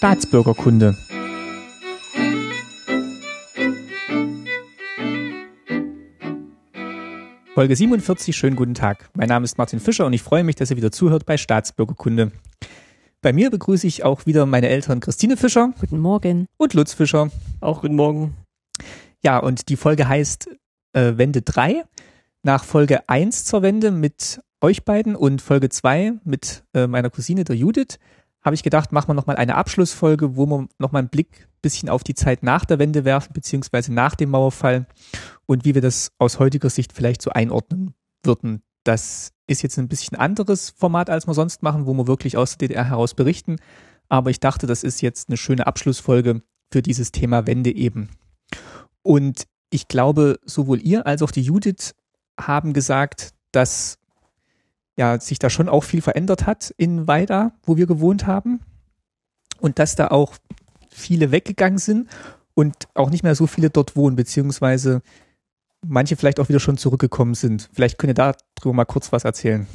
Staatsbürgerkunde. Folge 47, schönen guten Tag. Mein Name ist Martin Fischer und ich freue mich, dass ihr wieder zuhört bei Staatsbürgerkunde. Bei mir begrüße ich auch wieder meine Eltern Christine Fischer. Guten Morgen. Und Lutz Fischer. Auch guten Morgen. Ja, und die Folge heißt äh, Wende 3. Nach Folge 1 zur Wende mit euch beiden und Folge 2 mit äh, meiner Cousine, der Judith, habe ich gedacht, machen wir nochmal eine Abschlussfolge, wo wir nochmal einen Blick bisschen auf die Zeit nach der Wende werfen, beziehungsweise nach dem Mauerfall und wie wir das aus heutiger Sicht vielleicht so einordnen würden. Das ist jetzt ein bisschen anderes Format, als wir sonst machen, wo wir wirklich aus der DDR heraus berichten. Aber ich dachte, das ist jetzt eine schöne Abschlussfolge für dieses Thema Wende eben. Und ich glaube, sowohl ihr als auch die Judith haben gesagt, dass ja sich da schon auch viel verändert hat in Weida, wo wir gewohnt haben. Und dass da auch viele weggegangen sind und auch nicht mehr so viele dort wohnen, beziehungsweise manche vielleicht auch wieder schon zurückgekommen sind. Vielleicht könnt ihr darüber mal kurz was erzählen.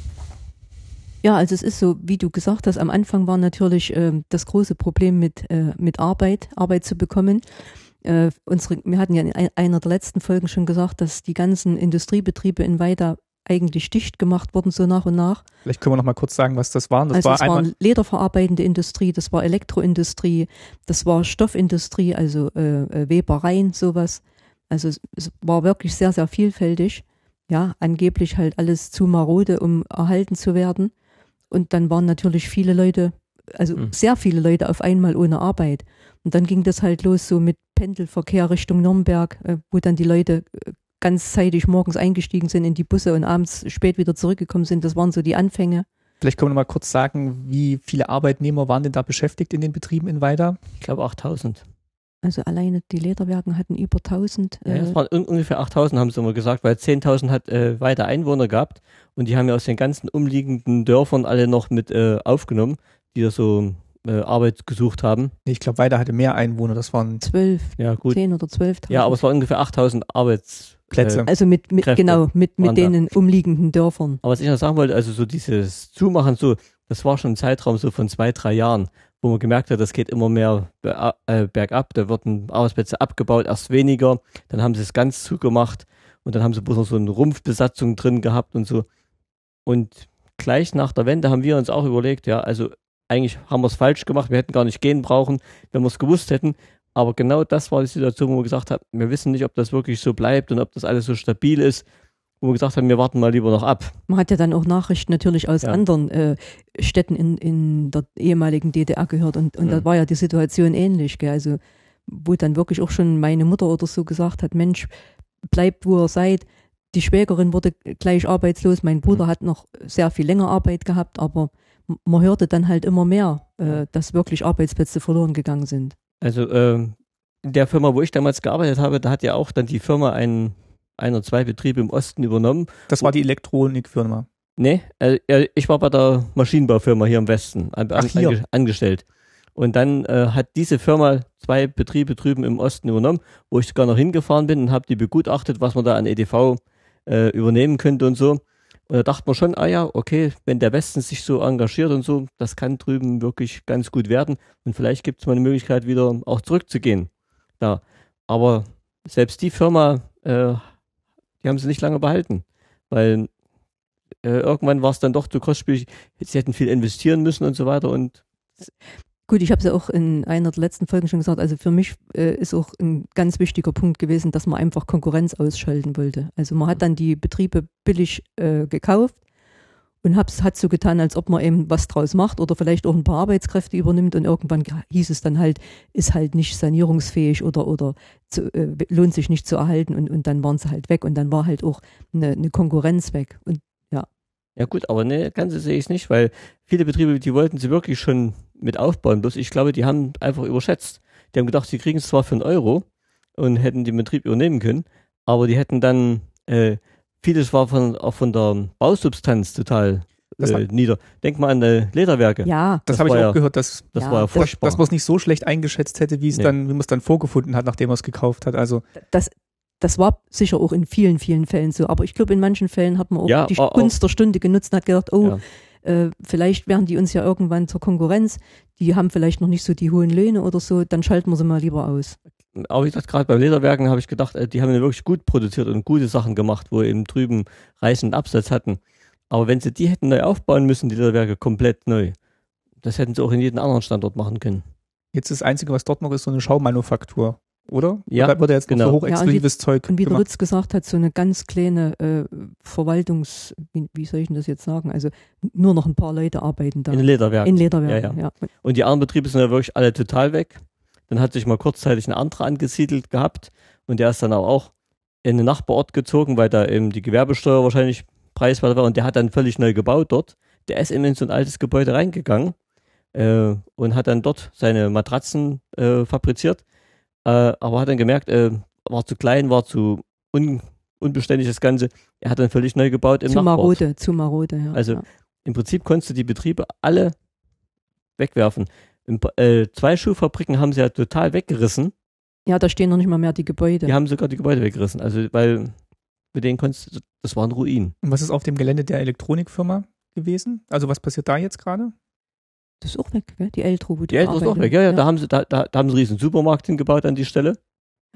Ja, also es ist so, wie du gesagt hast, am Anfang war natürlich äh, das große Problem mit, äh, mit Arbeit, Arbeit zu bekommen. Äh, unsere, wir hatten ja in einer der letzten Folgen schon gesagt, dass die ganzen Industriebetriebe in Weida eigentlich dicht gemacht wurden, so nach und nach. Vielleicht können wir noch mal kurz sagen, was das waren. Das also war das war lederverarbeitende Industrie, das war Elektroindustrie, das war Stoffindustrie, also äh, äh, Webereien, sowas. Also es, es, war wirklich sehr, sehr vielfältig. Ja, angeblich halt alles zu marode, um erhalten zu werden. Und dann waren natürlich viele Leute, also mhm. sehr viele Leute auf einmal ohne Arbeit. Und dann ging das halt los so mit Pendelverkehr Richtung Nürnberg, äh, wo dann die Leute äh, ganzzeitig morgens eingestiegen sind in die Busse und abends spät wieder zurückgekommen sind. Das waren so die Anfänge. Vielleicht können wir noch mal kurz sagen, wie viele Arbeitnehmer waren denn da beschäftigt in den Betrieben in Weida? Ich glaube 8000. Also alleine die Lederwerken hatten über 1000. Äh ja, es waren ungefähr 8000, haben sie immer gesagt, weil 10.000 hat äh, Weida Einwohner gehabt und die haben ja aus den ganzen umliegenden Dörfern alle noch mit äh, aufgenommen, die da so äh, Arbeit gesucht haben. Ich glaube, Weida hatte mehr Einwohner, das waren zwölf, ja, gut. zehn oder zwölf. Ja, aber es waren ungefähr 8000 Arbeits Plätze. Also mit, mit genau, mit, mit den da. umliegenden Dörfern. Aber was ich noch sagen wollte, also so dieses Zumachen, so, das war schon ein Zeitraum so von zwei, drei Jahren, wo man gemerkt hat, das geht immer mehr äh, bergab, da wurden Arbeitsplätze abgebaut, erst weniger, dann haben sie es ganz zugemacht und dann haben sie bloß noch so eine Rumpfbesatzung drin gehabt und so. Und gleich nach der Wende haben wir uns auch überlegt, ja, also eigentlich haben wir es falsch gemacht, wir hätten gar nicht gehen brauchen, wenn wir es gewusst hätten. Aber genau das war die Situation, wo wir gesagt haben, wir wissen nicht, ob das wirklich so bleibt und ob das alles so stabil ist. Wo wir gesagt haben, wir warten mal lieber noch ab. Man hat ja dann auch Nachrichten natürlich aus ja. anderen äh, Städten in, in der ehemaligen DDR gehört und, und mhm. da war ja die Situation ähnlich. Gell? Also wo dann wirklich auch schon meine Mutter oder so gesagt hat, Mensch, bleibt wo ihr seid. Die Schwägerin wurde gleich arbeitslos, mein Bruder mhm. hat noch sehr viel länger Arbeit gehabt, aber man hörte dann halt immer mehr, äh, dass wirklich Arbeitsplätze verloren gegangen sind. Also ähm, in der Firma, wo ich damals gearbeitet habe, da hat ja auch dann die Firma einen, ein oder zwei Betriebe im Osten übernommen. Das war die Elektronikfirma. Nee, äh, ich war bei der Maschinenbaufirma hier im Westen an, Ach, hier. angestellt. Und dann äh, hat diese Firma zwei Betriebe drüben im Osten übernommen, wo ich sogar noch hingefahren bin und habe die begutachtet, was man da an EDV äh, übernehmen könnte und so. Und da dachte man schon, ah ja, okay, wenn der Westen sich so engagiert und so, das kann drüben wirklich ganz gut werden. Und vielleicht gibt es mal eine Möglichkeit, wieder auch zurückzugehen. Da. Aber selbst die Firma, äh, die haben sie nicht lange behalten. Weil äh, irgendwann war es dann doch zu kostspielig. Sie hätten viel investieren müssen und so weiter. Und Gut, ich habe es ja auch in einer der letzten Folgen schon gesagt, also für mich äh, ist auch ein ganz wichtiger Punkt gewesen, dass man einfach Konkurrenz ausschalten wollte. Also man hat dann die Betriebe billig äh, gekauft und hab's, hat so getan, als ob man eben was draus macht oder vielleicht auch ein paar Arbeitskräfte übernimmt und irgendwann hieß es dann halt, ist halt nicht sanierungsfähig oder, oder zu, äh, lohnt sich nicht zu erhalten und, und dann waren sie halt weg und dann war halt auch eine, eine Konkurrenz weg. Und ja gut, aber ne, ganz so sehe ich es nicht, weil viele Betriebe, die wollten sie wirklich schon mit aufbauen. Bloß ich glaube, die haben einfach überschätzt. Die haben gedacht, sie kriegen es zwar für einen Euro und hätten den Betrieb übernehmen können, aber die hätten dann, äh, vieles war von, auch von der Bausubstanz total äh, nieder. Denk mal an die Lederwerke. Ja, das, das habe ich auch ja, gehört, dass, das ja, war ja furchtbar. dass man es nicht so schlecht eingeschätzt hätte, wie es nee. dann, wie man es dann vorgefunden hat, nachdem man es gekauft hat. Also das, das war sicher auch in vielen, vielen Fällen so. Aber ich glaube, in manchen Fällen hat man auch ja, die Gunst der Stunde genutzt und hat gedacht, oh, ja. äh, vielleicht werden die uns ja irgendwann zur Konkurrenz, die haben vielleicht noch nicht so die hohen Löhne oder so, dann schalten wir sie mal lieber aus. Aber wie gesagt, gerade bei Lederwerken habe ich gedacht, äh, die haben ja wirklich gut produziert und gute Sachen gemacht, wo eben drüben reichenden Absatz hatten. Aber wenn sie die hätten neu aufbauen müssen, die Lederwerke komplett neu, das hätten sie auch in jedem anderen Standort machen können. Jetzt das Einzige, was dort noch ist, so eine Schaumanufaktur, oder? Ja, Oder wird jetzt genau. so hochexklusives Zeug Und wie der gemacht? Lutz gesagt hat, so eine ganz kleine äh, Verwaltungs, wie, wie soll ich denn das jetzt sagen? Also nur noch ein paar Leute arbeiten da. In Lederwerken. In Lederwerken, Ja, ja. Und die anderen Betriebe sind ja wirklich alle total weg. Dann hat sich mal kurzzeitig ein anderer angesiedelt gehabt und der ist dann auch, auch in den Nachbarort gezogen, weil da eben die Gewerbesteuer wahrscheinlich preiswerter war und der hat dann völlig neu gebaut dort. Der ist eben in so ein altes Gebäude reingegangen äh, und hat dann dort seine Matratzen äh, fabriziert, äh, aber hat dann gemerkt, äh, war zu klein, war zu un unbeständig das Ganze. Er hat dann völlig neu gebaut im Zu Nachbarort. marode, zu marode, ja. Also ja. Im Prinzip konntest du die Betriebe alle wegwerfen. Im, äh, zwei Schuhfabriken haben sie ja total weggerissen. ja, da stehen noch nicht mal mehr die Gebäude. Die haben sogar die Gebäude weggerissen. Also, weil mit denen konntest du, das waren Ruinen. Und was ist auf dem Gelände der Elektronikfirma gewesen? Also was passiert da jetzt gerade? Das ist auch weg, gell? Die Eltro, wo Die Eltern ist auch weg. Ja, ja, da haben sie, da, da, da haben sie einen riesen Supermarkt hingebaut an die Stelle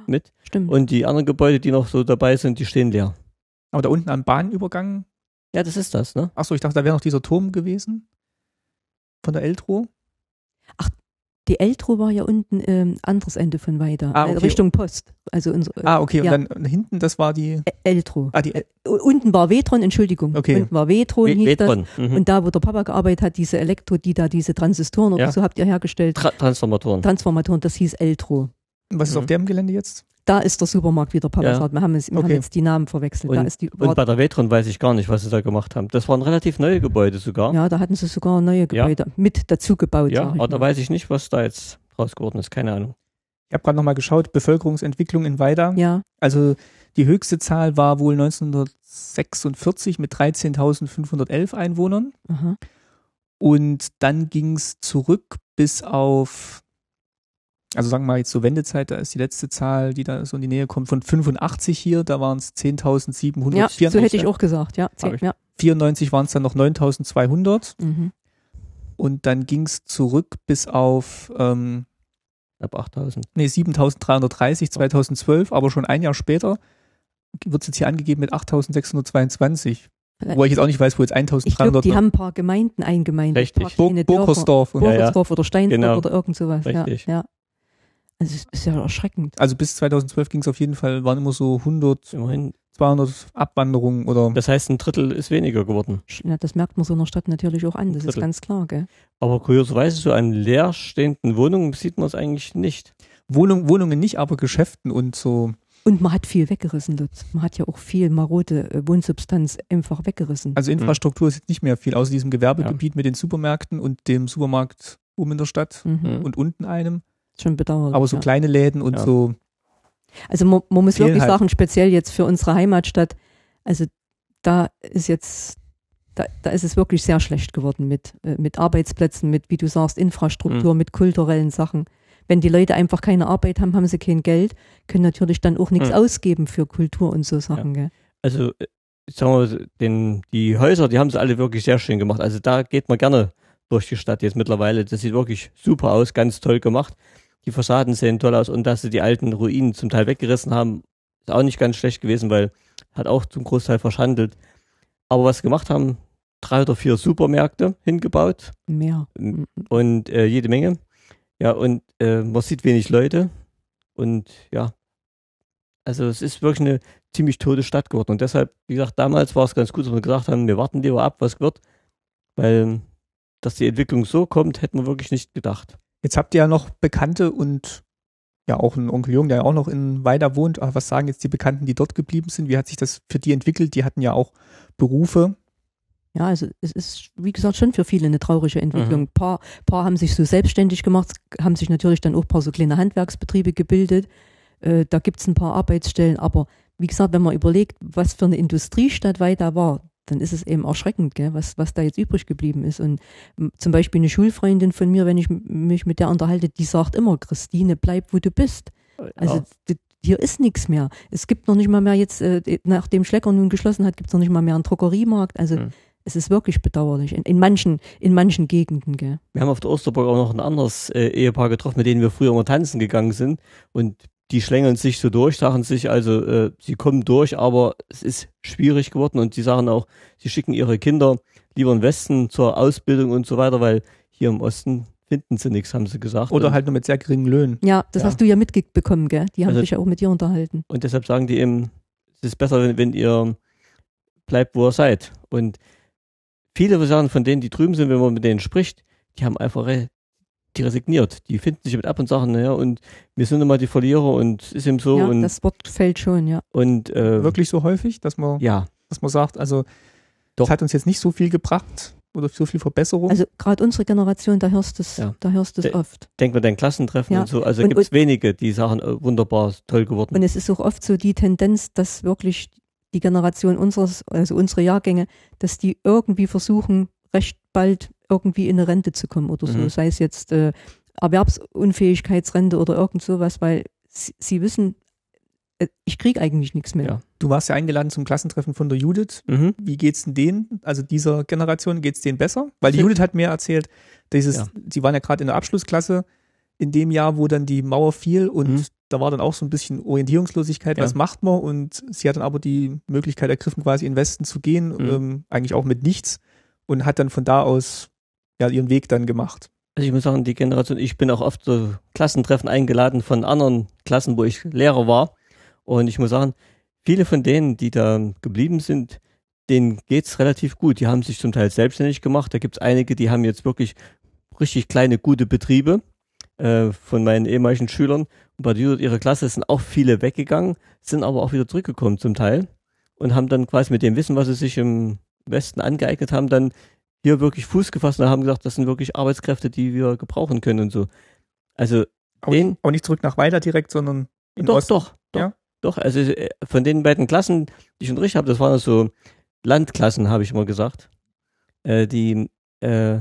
mit. Stimmt. Und die anderen Gebäude, die noch so dabei sind, die stehen leer. Aber da unten am Bahnübergang, Ja, das ist das, ne? achso, ich dachte, da wäre noch dieser Turm gewesen von der Eltro. Die Eltro war ja unten ähm, anderes Ende von weiter, Ah, äh, okay. Richtung Post. Also unsere, Ah, okay, ja. und dann hinten, das war die, Eltro. ah, die, El- U- Unten war Vetron, Entschuldigung. Okay. Unten war Vetron, We- hieß das. Mhm. Und da, wo der Papa gearbeitet hat, diese Elektro, die da diese Transistoren oder Ja. so habt ihr hergestellt, Tra Transformatoren. Transformatoren, das hieß Eltro. was ist Mhm. auf dem Gelände jetzt? Da ist der Supermarkt, wie der Papa Ja. Wir, haben, es, wir haben Okay. jetzt die Namen verwechselt. da ist die, Und bei der Vetron weiß ich gar nicht, was sie da gemacht haben. Das waren relativ neue Gebäude sogar. ja, da hatten sie sogar neue Gebäude mit dazu gebaut. Ja, aber da weiß ich nicht, was da jetzt draus geworden ist. Keine Ahnung. Ich habe gerade nochmal geschaut, Bevölkerungsentwicklung in Weida. ja, Also die höchste Zahl war wohl 1946 mit 13.511 Einwohnern. aha. Und dann ging es zurück bis auf, also sagen wir mal jetzt zur Wendezeit, da ist die letzte Zahl, die da so in die Nähe kommt, von 85 hier, da waren es 10.794. ja, so hätte ich auch gesagt. Ja, zehn, ich. ja. 94 waren es dann noch 9.200 Mhm. und dann ging es zurück bis auf ähm, Ab 8000. nee, 7.330 2012, aber schon ein Jahr später wird es jetzt hier angegeben mit 8.622. Wo ich jetzt auch nicht weiß, wo jetzt Ich glaube, 1.300 die haben ein paar Gemeinden eingemeindet. Richtig. Dörfer. Bokersdorf. Und, Ja, ja. Oder Steinsdorf Genau. oder irgend sowas. Richtig. Ja, ja. Also es ist ja erschreckend. Also bis 2012 ging es auf jeden Fall, waren immer so 100, Immerhin. 200 Abwanderungen oder Das heißt, ein Drittel ist weniger geworden. Ja, das merkt man so einer Stadt natürlich auch an, das ist ganz klar, gell? Aber kurioserweise, so an leerstehenden Wohnungen sieht man es eigentlich nicht. Wohnung, Wohnungen nicht, aber Geschäften und so. Und man hat viel weggerissen, Lutz. Man hat ja auch viel marode äh, Wohnsubstanz einfach weggerissen. Also Infrastruktur ist jetzt nicht mehr viel, außer diesem Gewerbegebiet mit den Supermärkten und dem Supermarkt oben in der Stadt mhm. Mhm. und unten einem. Schon bedauerlich. Aber so ja. kleine Läden und Ja. so. Also man, man muss wirklich halt. sagen, speziell jetzt für unsere Heimatstadt, also da ist jetzt, da, da ist es wirklich sehr schlecht geworden mit, äh, mit Arbeitsplätzen, mit, wie du sagst, Infrastruktur, mit kulturellen Sachen. Wenn die Leute einfach keine Arbeit haben, haben sie kein Geld, können natürlich dann auch nichts Mhm. ausgeben für Kultur und so Sachen, gell? Also, äh, sagen wir, mal, den, die Häuser, die haben sie alle wirklich sehr schön gemacht. Also da geht man gerne durch die Stadt jetzt mittlerweile. Das sieht wirklich super aus, ganz toll gemacht. Die Fassaden sehen toll aus und dass sie die alten Ruinen zum Teil weggerissen haben, ist auch nicht ganz schlecht gewesen, weil hat auch zum Großteil verschandelt. Aber was sie gemacht haben, drei oder vier Supermärkte hingebaut Mehr. Und äh, jede Menge. Ja, und äh, man sieht wenig Leute und ja, also es ist wirklich eine ziemlich tote Stadt geworden. Und deshalb, wie gesagt, damals war es ganz gut, dass wir gesagt haben, wir warten lieber ab, was wird, weil dass die Entwicklung so kommt, hätten wir wirklich nicht gedacht. Jetzt habt ihr ja noch Bekannte und ja auch einen Onkel Jung, der ja auch noch in Weida wohnt. Aber was sagen jetzt die Bekannten, die dort geblieben sind? Wie hat sich das für die entwickelt? Die hatten ja auch Berufe. Ja, also es ist, wie gesagt, schon für viele eine traurige Entwicklung. Mhm. Ein paar, paar haben sich so selbstständig gemacht, haben sich natürlich dann auch ein paar so kleine Handwerksbetriebe gebildet. Äh, da gibt's ein paar Arbeitsstellen, aber wie gesagt, wenn man überlegt, was für eine Industriestadt Weida war, dann ist es eben erschreckend, gell, was, was da jetzt übrig geblieben ist. Und zum Beispiel eine Schulfreundin von mir, wenn ich mich mit der unterhalte, die sagt immer, Christine, bleib, wo du bist. Also ja. hier ist nichts mehr. Es gibt noch nicht mal mehr jetzt, äh, nachdem Schlecker nun geschlossen hat, gibt's noch nicht mal mehr einen Drogeriemarkt. Also Hm. es ist wirklich bedauerlich. In, in, manchen, in manchen Gegenden, gell. Wir haben auf der Osterburg auch noch ein anderes äh, Ehepaar getroffen, mit denen wir früher immer tanzen gegangen sind. Und die schlängeln sich so durch, sagen sich also, äh, sie kommen durch, aber es ist schwierig geworden und sie sagen auch, sie schicken ihre Kinder lieber in den Westen zur Ausbildung und so weiter, weil hier im Osten finden sie nichts, haben sie gesagt. Oder und halt nur mit sehr geringen Löhnen. Ja, das ja. hast du ja mitbekommen, gell? Die haben also, sich ja auch mit dir unterhalten. Und deshalb sagen die eben, es ist besser, wenn, wenn ihr bleibt, wo ihr seid. Und viele Sachen von denen, die drüben sind, wenn man mit denen spricht, die haben einfach die resigniert. Die finden sich mit ab und sagen, naja, und wir sind immer die Verlierer und es ist eben so. Ja, und, das Wort fällt schon, ja. Und äh, wirklich so häufig, dass man, ja. dass man sagt, also Doch. das hat uns jetzt nicht so viel gebracht oder so viel Verbesserung. Also gerade unsere Generation, da hörst du es, ja. da hörst du es oft. Denk mal dein Klassentreffen ja. und so. Also gibt es wenige, die sagen, oh, wunderbar, toll geworden. Und es ist auch oft so die Tendenz, dass wirklich die Generation unseres, also unsere Jahrgänge, dass die irgendwie versuchen, recht bald irgendwie in eine Rente zu kommen oder so. Mhm. Sei es jetzt äh, Erwerbsunfähigkeitsrente oder irgend sowas, weil sie, sie wissen, äh, ich kriege eigentlich nichts mehr. Ja. Du warst ja eingeladen zum Klassentreffen von der Judith. Mhm. Wie geht's denn denen, also dieser Generation, geht's denen besser? Weil die Judith hat mir erzählt, dieses, ja. sie waren ja gerade in der Abschlussklasse in dem Jahr, wo dann die Mauer fiel und mhm. da war dann auch so ein bisschen Orientierungslosigkeit, ja. was macht man? Und sie hat dann aber die Möglichkeit ergriffen, quasi in den Westen zu gehen, mhm. ähm, eigentlich auch mit nichts und hat dann von da aus ja ihren Weg dann gemacht. Also ich muss sagen, die Generation, ich bin auch oft so Klassentreffen eingeladen von anderen Klassen, wo ich Lehrer war. Und ich muss sagen, viele von denen, die da geblieben sind, denen geht's relativ gut. Die haben sich zum Teil selbstständig gemacht. Da gibt's einige, die haben jetzt wirklich richtig kleine, gute Betriebe äh, von meinen ehemaligen Schülern. Und bei ihrer Klasse sind auch viele weggegangen, sind aber auch wieder zurückgekommen zum Teil und haben dann quasi mit dem Wissen, was sie sich im Westen angeeignet haben, dann hier wirklich Fuß gefasst und haben gesagt, das sind wirklich Arbeitskräfte, die wir gebrauchen können und so. Also auch, den, auch nicht zurück nach weiter direkt, sondern in doch, Osten. Doch, doch, ja? doch. Also äh, von den beiden Klassen, die ich unterrichtet habe, das waren so Landklassen, habe ich immer gesagt. Äh, die, äh,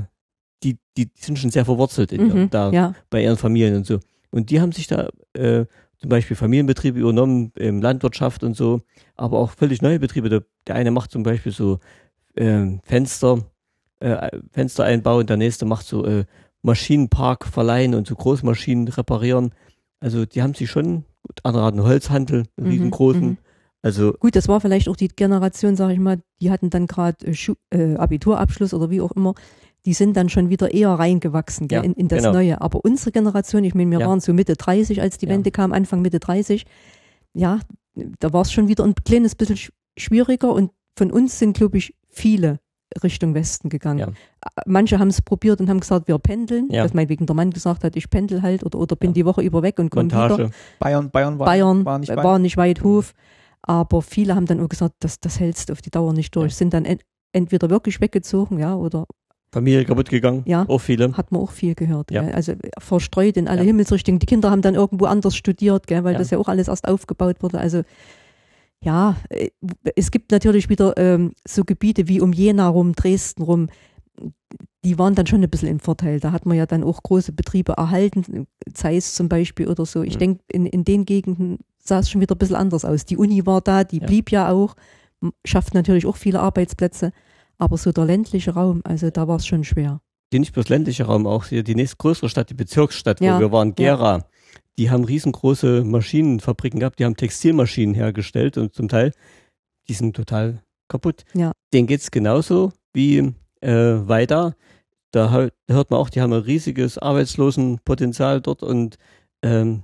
die, die sind schon sehr verwurzelt in, mhm, da ja. bei ihren Familien und so. Und die haben sich da äh, zum Beispiel Familienbetriebe übernommen, ähm, Landwirtschaft und so, aber auch völlig neue Betriebe. Der, der eine macht zum Beispiel so äh, Fenster, äh, Fenster einbauen, der nächste macht so äh, Maschinenpark verleihen und so Großmaschinen reparieren. Also die haben sich schon, gut, andere hatten Holzhandel, einen mhm, riesengroßen. Mhm. Also gut, das war vielleicht auch die Generation, sage ich mal, die hatten dann gerade äh, äh, Abiturabschluss oder wie auch immer. Die sind dann schon wieder eher reingewachsen gell, ja, in, in, das genau. Neue. Aber unsere Generation, ich meine, wir ja. waren so Mitte 30, als die ja. Wende kam, Anfang Mitte 30. Ja, da war es schon wieder ein kleines bisschen schwieriger und von uns sind, glaube ich, viele Richtung Westen gegangen. Ja. Manche haben es probiert und haben gesagt, wir pendeln. Ja. Dass meinetwegen der Mann gesagt hat, ich pendel halt oder, oder bin ja. die Woche über weg und komme wieder. Bayern, Bayern, war, Bayern war, nicht, weit. war nicht weit Hof. Aber viele haben dann auch gesagt, das, das hältst du auf die Dauer nicht durch. Sind dann ent, entweder wirklich weggezogen, ja, oder Familie kaputt gegangen, ja, auch viele. Hat man auch viel gehört. Ja. Also verstreut in alle ja. Himmelsrichtungen. Die Kinder haben dann irgendwo anders studiert, gell, weil ja. das ja auch alles erst aufgebaut wurde. Also ja, äh, es gibt natürlich wieder ähm, so Gebiete wie um Jena rum, Dresden rum, die waren dann schon ein bisschen im Vorteil. Da hat man ja dann auch große Betriebe erhalten, Zeiss zum Beispiel oder so. Ich mhm. denke, in, in den Gegenden sah es schon wieder ein bisschen anders aus. Die Uni war da, die ja. blieb ja auch, schafft natürlich auch viele Arbeitsplätze, aber so der ländliche Raum, also da war es schon schwer. Die nicht bloß ländliche Raum, auch hier die nächstgrößere Stadt, die Bezirksstadt, ja. wo wir waren, Gera. Ja die haben riesengroße Maschinenfabriken gehabt, die haben Textilmaschinen hergestellt und zum Teil, die sind total kaputt. Ja. Denen geht es genauso wie äh, weiter. Da hört man auch, die haben ein riesiges Arbeitslosenpotenzial dort und ähm,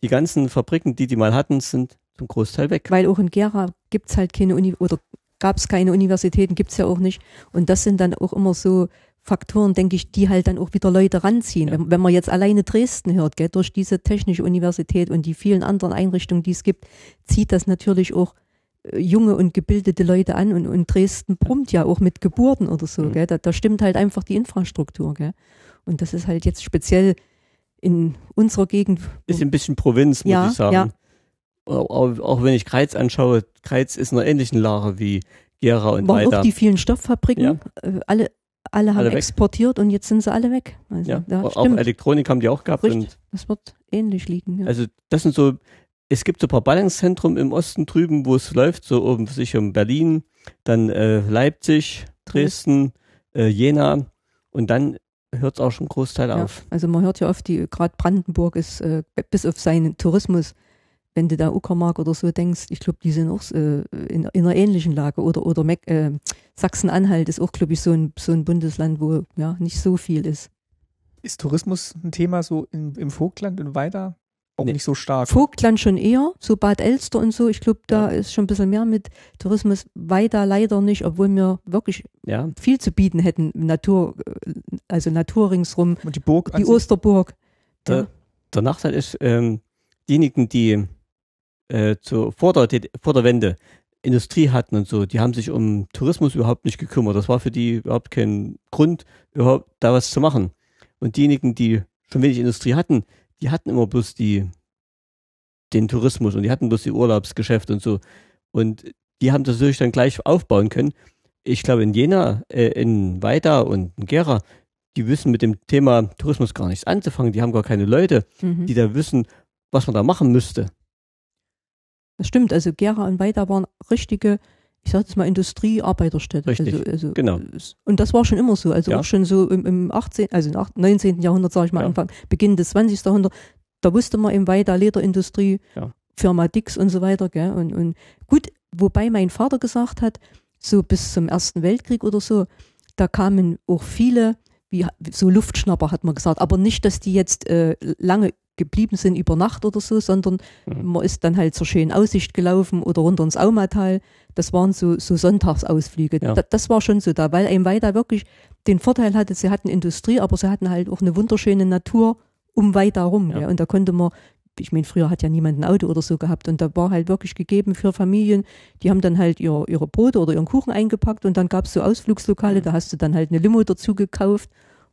die ganzen Fabriken, die die mal hatten, sind zum Großteil weg. Weil auch in Gera gibt es halt keine Uni oder gab es keine Universitäten, gibt es ja auch nicht. Und das sind dann auch immer so Faktoren, denke ich, die halt dann auch wieder Leute ranziehen. Ja. Wenn, wenn, man jetzt alleine Dresden hört, gell, durch diese technische Universität und die vielen anderen Einrichtungen, die es gibt, zieht das natürlich auch äh, junge und gebildete Leute an und, und Dresden brummt ja auch mit Geburten oder so. Mhm. Gell? Da, da, stimmt halt einfach die Infrastruktur. Gell? Und das ist halt jetzt speziell in unserer Gegend. Ist ein bisschen Provinz, muss ja, ich sagen. Ja. Auch, auch, wenn ich Kreiz anschaue, Kreiz ist in einer ähnlichen Lage wie Gera und War weiter. auch die vielen Stofffabriken, ja. äh, alle alle haben alle exportiert und jetzt sind sie alle weg. Also, ja, ja auch Elektronik haben die auch gehabt. Richtig, das wird ähnlich liegen. Ja. Also das sind so, es gibt so ein paar Ballungszentren im Osten drüben, wo es läuft, so um sich um Berlin, dann äh, Leipzig, Dresden, äh, Jena und dann hört es auch schon Großteil Ja, auf. also man hört ja oft, die gerade Brandenburg ist äh, bis auf seinen Tourismus, wenn du da Uckermark oder so denkst, ich glaube, die sind auch äh, in, in einer ähnlichen Lage oder oder äh, Sachsen-Anhalt ist auch, glaube ich, so ein so ein Bundesland, wo ja nicht so viel ist. Ist Tourismus ein Thema so im, im Vogtland und weiter? Auch Nee. nicht so stark. Vogtland schon eher, so Bad Elster und so. Ich glaube, da ist schon ein bisschen mehr mit Tourismus. Weiter leider nicht, obwohl wir wirklich Ja, viel zu bieten hätten. Natur, äh, also Natur ringsrum, Und die Burg die Osterburg. der, der Nachteil ist, ähm, diejenigen, die äh, zur, vor, der, vor der Wende Industrie hatten und so, die haben sich um Tourismus überhaupt nicht gekümmert. Das war für die überhaupt kein Grund, überhaupt da was zu machen. Und diejenigen, die schon wenig Industrie hatten, die hatten immer bloß die, den Tourismus und die hatten bloß die Urlaubsgeschäfte und so. Und die haben das natürlich dann gleich aufbauen können. Ich glaube, in Jena, äh, in Weida und in Gera, die wissen mit dem Thema Tourismus gar nichts anzufangen. Die haben gar keine Leute, Mhm. die da wissen, was man da machen müsste. Das stimmt, also Gera und Weida waren richtige, ich sag jetzt mal Industriearbeiterstädte. Richtig, also, also, genau. Und das war schon immer so, also Ja. auch schon so im, im 18., also im 8 19. Jahrhundert, sage ich mal, Ja. Anfang, Beginn des 20. Jahrhunderts, da wusste man im Weida Lederindustrie, Ja. Firma Dix und so weiter, gell? Und, und gut, wobei mein Vater gesagt hat, so bis zum Ersten Weltkrieg oder so, da kamen auch viele, wie so Luftschnapper hat man gesagt, aber nicht, dass die jetzt äh, lange geblieben sind über Nacht oder so, sondern Mhm. man ist dann halt zur schönen Aussicht gelaufen oder runter ins Aumatal. Das waren so, so Sonntagsausflüge. Ja. Da, das war schon so da, weil ein Weida wirklich den Vorteil hatte, sie hatten Industrie, aber sie hatten halt auch eine wunderschöne Natur um Weida rum. Ja. gell. Und da konnte man, ich meine, früher hat ja niemand ein Auto oder so gehabt und da war halt wirklich gegeben für Familien, die haben dann halt ihr, ihre Brote oder ihren Kuchen eingepackt und dann gab es so Ausflugslokale, da hast du dann halt eine Limo dazu gekauft.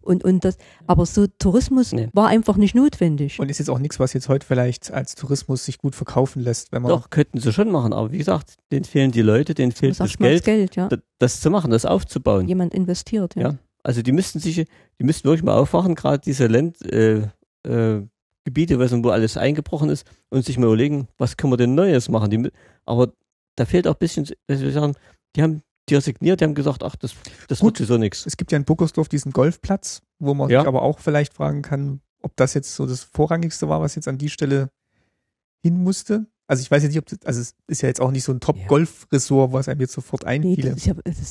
Und, und das, aber so Tourismus Nee. war einfach nicht notwendig. Und ist jetzt auch nichts, was jetzt heute vielleicht als Tourismus sich gut verkaufen lässt, wenn man Doch, könnten sie schon machen, aber wie gesagt, denen fehlen die Leute, denen fehlt das Geld, Geld, ja. da- das zu machen, das aufzubauen. Jemand investiert, ja. Ja. Also die müssten sich, die müssten wirklich mal aufwachen, gerade diese Land, äh, äh, Gebiete, wo alles eingebrochen ist, und sich mal überlegen, was können wir denn Neues machen. Die, aber da fehlt auch ein bisschen, dass wir sagen, die haben die resigniert, die haben gesagt, ach, das, das Gut. wird sowieso nichts. Es gibt ja in Buckersdorf diesen Golfplatz, wo man Ja. sich aber auch vielleicht fragen kann, ob das jetzt so das Vorrangigste war, was jetzt an die Stelle hin musste. Also ich weiß jetzt nicht, ob das, also es ist ja jetzt auch nicht so ein Top-Golf-Ressort, was einem jetzt sofort Nee, einfiele. das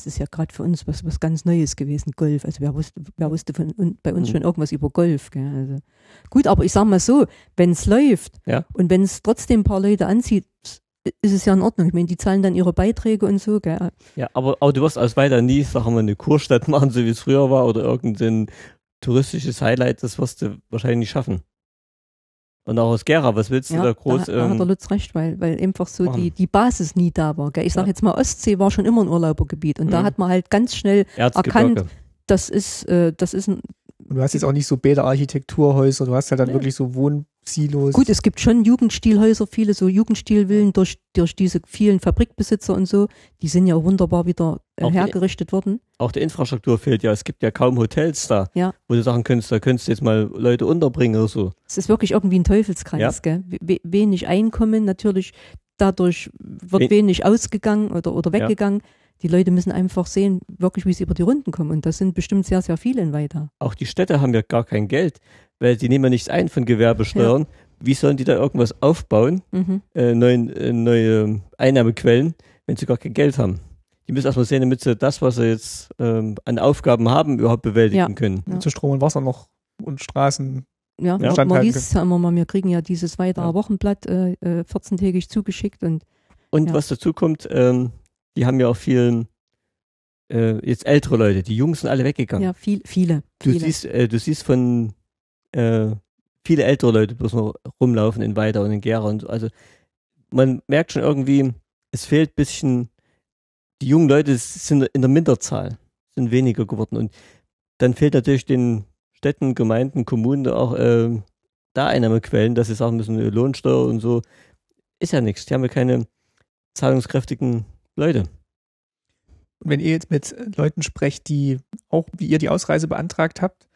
ist ja, ja gerade für uns was, was ganz Neues gewesen, Golf. Also wer wusste, wer wusste von bei uns Mhm. schon irgendwas über Golf. Gell? Also, gut, aber ich sag mal so, wenn es läuft Ja. und wenn es trotzdem ein paar Leute anzieht, ist es ja in Ordnung. Ich meine, die zahlen dann ihre Beiträge und so. Gell? Ja, aber, aber du wirst aus weiter nie, sagen wir mal, eine Kurstadt machen, so wie es früher war, oder irgendein touristisches Highlight, das wirst du wahrscheinlich nicht schaffen. Und auch aus Gera, was willst du Ja, da groß? da, da hat der ähm, Lutz recht, weil, weil einfach so machen. die, die Basis nie da war. Gell? Ich sag Ja. jetzt mal, Ostsee war schon immer ein Urlaubergebiet und da Mhm. hat man halt ganz schnell, Erzgebirge. das ist, äh, das ist ein, Und du hast jetzt auch nicht so Bäderarchitekturhäuser, du hast halt dann Ja. wirklich so Wohnsilos. Gut, es gibt schon Jugendstilhäuser, viele so Jugendstilvillen durch, durch diese vielen Fabrikbesitzer und so. Die sind ja auch wunderbar wieder äh, Auch die- hergerichtet worden. Auch die Infrastruktur fehlt ja. Es gibt ja kaum Hotels da, Ja. wo du sagen könntest, da könntest du jetzt mal Leute unterbringen oder so. Es ist wirklich irgendwie ein Teufelskreis, Ja. gell? We wenig Einkommen, natürlich dadurch wird We- wenig ausgegangen oder, oder weggegangen. Die Leute müssen einfach sehen, wirklich, wie sie über die Runden kommen. Und das sind bestimmt sehr, sehr viele in Weiter. Auch die Städte haben ja gar kein Geld, weil die nehmen ja nichts ein von Gewerbesteuern. Wie sollen die da irgendwas aufbauen, Mhm. äh, neuen, äh, neue Einnahmequellen, wenn sie gar kein Geld haben? Die müssen erstmal sehen, damit sie das, was sie jetzt ähm, an Aufgaben haben, überhaupt bewältigen Ja. können. Ja. zu Strom und Wasser noch und Straßen. Ja, Ja. man Standhalten liest es ja immer mal, wir kriegen ja dieses Weiterer Ja. Wochenblatt äh, äh, 14-tägig zugeschickt und Und Ja. was dazu kommt, ähm, die haben ja auch viel, äh, jetzt ältere Leute, die Jungs sind alle weggegangen. ja, viel, viele. Du viele. siehst, äh, du siehst von äh, viele ältere Leute bloß noch rumlaufen in Weida und in Gera und so. Also man merkt schon irgendwie, es fehlt ein bisschen, die jungen Leute sind in der Minderzahl, sind weniger geworden und dann fehlt natürlich den Städten, Gemeinden, Kommunen auch äh, da Einnahmequellen, dass sie sagen müssen, äh, Lohnsteuer und so, ist ja nichts. Die haben ja keine zahlungskräftigen Leute. Und wenn ihr jetzt mit Leuten sprecht, die auch wie ihr die Ausreise beantragt habt,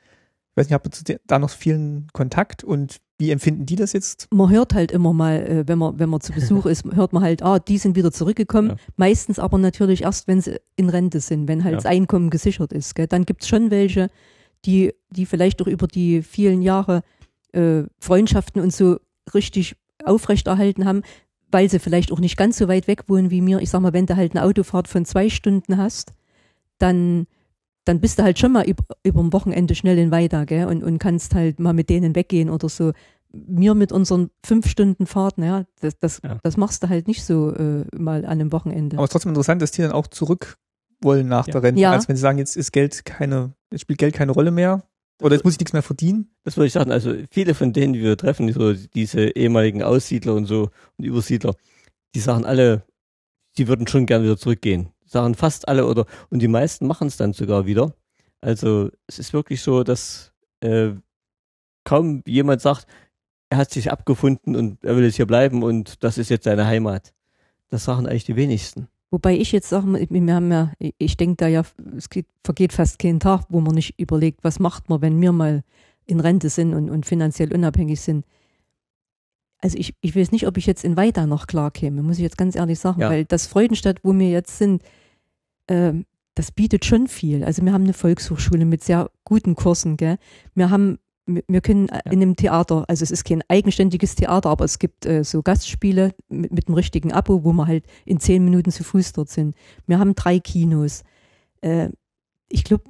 Ich weiß nicht, habt ihr da noch vielen Kontakt und wie empfinden die das jetzt? Man hört halt immer mal, äh, wenn man, wenn man zu Besuch ist, hört man halt, ah, die sind wieder zurückgekommen. Ja. Meistens aber natürlich erst, wenn sie in Rente sind, wenn halt ja. das Einkommen gesichert ist. Gell? Dann gibt's schon welche, die, die vielleicht auch über die vielen Jahre äh, Freundschaften und so richtig aufrechterhalten haben, weil sie vielleicht auch nicht ganz so weit weg wohnen wie mir. Ich sag mal, wenn du halt eine Autofahrt von zwei Stunden hast, dann dann bist du halt schon mal über, über ein Wochenende schnell in Weida, gell, und, und kannst halt mal mit denen weggehen oder so. Mir mit unseren fünf Stunden Fahrten, ja, das, das, ja. das machst du halt nicht so äh, mal an einem Wochenende. Aber es ist trotzdem interessant, dass die dann auch zurück wollen nach ja. der Rente, ja. als wenn sie sagen, jetzt ist Geld keine, jetzt spielt Geld keine Rolle mehr. Oder jetzt muss ich nichts mehr verdienen? Das würde ich sagen. Also viele von denen, die wir treffen, so diese ehemaligen Aussiedler und so und Übersiedler, die sagen alle, sie würden schon gern wieder zurückgehen sagen fast alle oder und die meisten machen es dann sogar wieder. Also es ist wirklich so, dass äh, kaum jemand sagt, er hat sich abgefunden und er will jetzt hier bleiben und das ist jetzt seine Heimat. Das sagen eigentlich die wenigsten. Wobei ich jetzt sage, wir haben ja, ich denke da ja, es geht, vergeht fast kein Tag, wo man nicht überlegt, was macht man, wenn wir mal in Rente sind und, und finanziell unabhängig sind. Also ich, ich weiß nicht, ob ich jetzt in Weida noch klar käme, muss ich jetzt ganz ehrlich sagen, ja. weil das Freudenstadt, wo wir jetzt sind, äh, das bietet schon viel. Also wir haben eine Volkshochschule mit sehr guten Kursen, gell? Wir haben wir können ja. in einem Theater, also es ist kein eigenständiges Theater, aber es gibt äh, so Gastspiele mit, mit einem richtigen Abo, wo wir halt in zehn Minuten zu Fuß dort sind. Wir haben drei Kinos. Äh, ich glaube,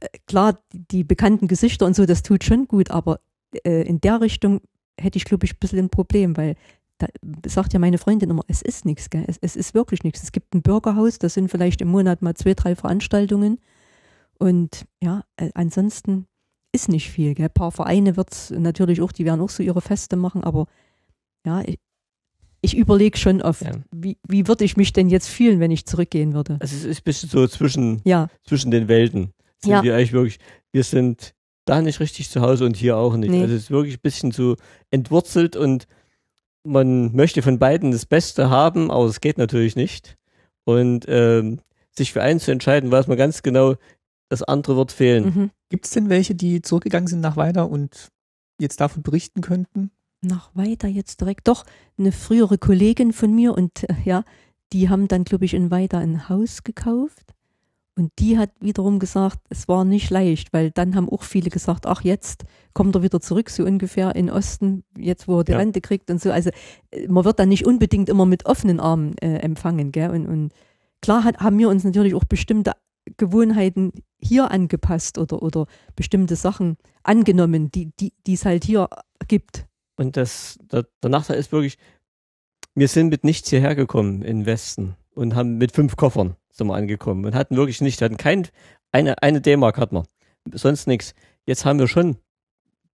äh, klar, die bekannten Gesichter und so, das tut schon gut, aber äh, in der Richtung hätte ich, glaube ich, ein bisschen ein Problem, weil da sagt ja meine Freundin immer, es ist nichts, es, es ist wirklich nichts. Es gibt ein Bürgerhaus, da sind vielleicht im Monat mal zwei, drei Veranstaltungen. Und ja, äh, ansonsten ist nicht viel. Gell? Ein paar Vereine wird es natürlich auch, die werden auch so ihre Feste machen, aber ja, ich, ich überlege schon oft, ja. wie, wie würde ich mich denn jetzt fühlen, wenn ich zurückgehen würde. Also es ist ein bisschen so zwischen, ja. zwischen den Welten. Sind ja. wir eigentlich wirklich, wir sind da nicht richtig zu Hause und hier auch nicht. Nee. Also es ist wirklich ein bisschen so entwurzelt und man möchte von beiden das Beste haben, aber es geht natürlich nicht. Und ähm, sich für eins zu entscheiden, weiß man ganz genau, das andere wird fehlen. Mhm. Gibt es denn welche, die zurückgegangen sind nach Weiter und jetzt davon berichten könnten? Nach Weiter jetzt direkt. Doch, eine frühere Kollegin von mir und äh, ja, die haben dann, glaube ich, in Weiter ein Haus gekauft. Und die hat wiederum gesagt, es war nicht leicht, weil dann haben auch viele gesagt, ach jetzt kommt er wieder zurück, so ungefähr in Osten, jetzt wo er die ja. Rente kriegt und so. Also äh, man wird dann nicht unbedingt immer mit offenen Armen äh, empfangen. Gell? Und, und klar hat, haben wir uns natürlich auch bestimmte Gewohnheiten hier angepasst oder, oder bestimmte Sachen angenommen, die die es halt hier gibt. Und das, der, der Nachteil ist wirklich, wir sind mit nichts hierher gekommen in Westen und haben mit fünf Koffern sind wir angekommen und hatten wirklich nicht, hatten kein, eine, eine D-Mark hatten wir, sonst nichts. Jetzt haben wir schon ein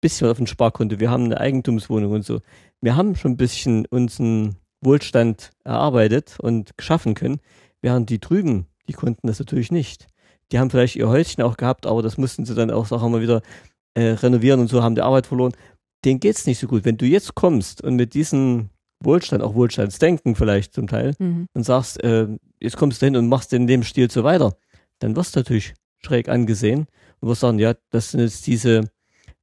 bisschen auf dem Sparkonto, wir haben eine Eigentumswohnung und so. Wir haben schon ein bisschen unseren Wohlstand erarbeitet und geschaffen können, während die drüben, die konnten das natürlich nicht. Die haben vielleicht ihr Häuschen auch gehabt, aber das mussten sie dann auch, sagen wir mal, wieder äh, renovieren und so, haben die Arbeit verloren. Denen geht's nicht so gut. Wenn du jetzt kommst und mit diesen Wohlstand, auch Wohlstandsdenken vielleicht zum Teil, mhm. und sagst, äh, jetzt kommst du hin und machst in dem Stil so weiter, dann wirst du natürlich schräg angesehen und wirst sagen, ja, das sind jetzt diese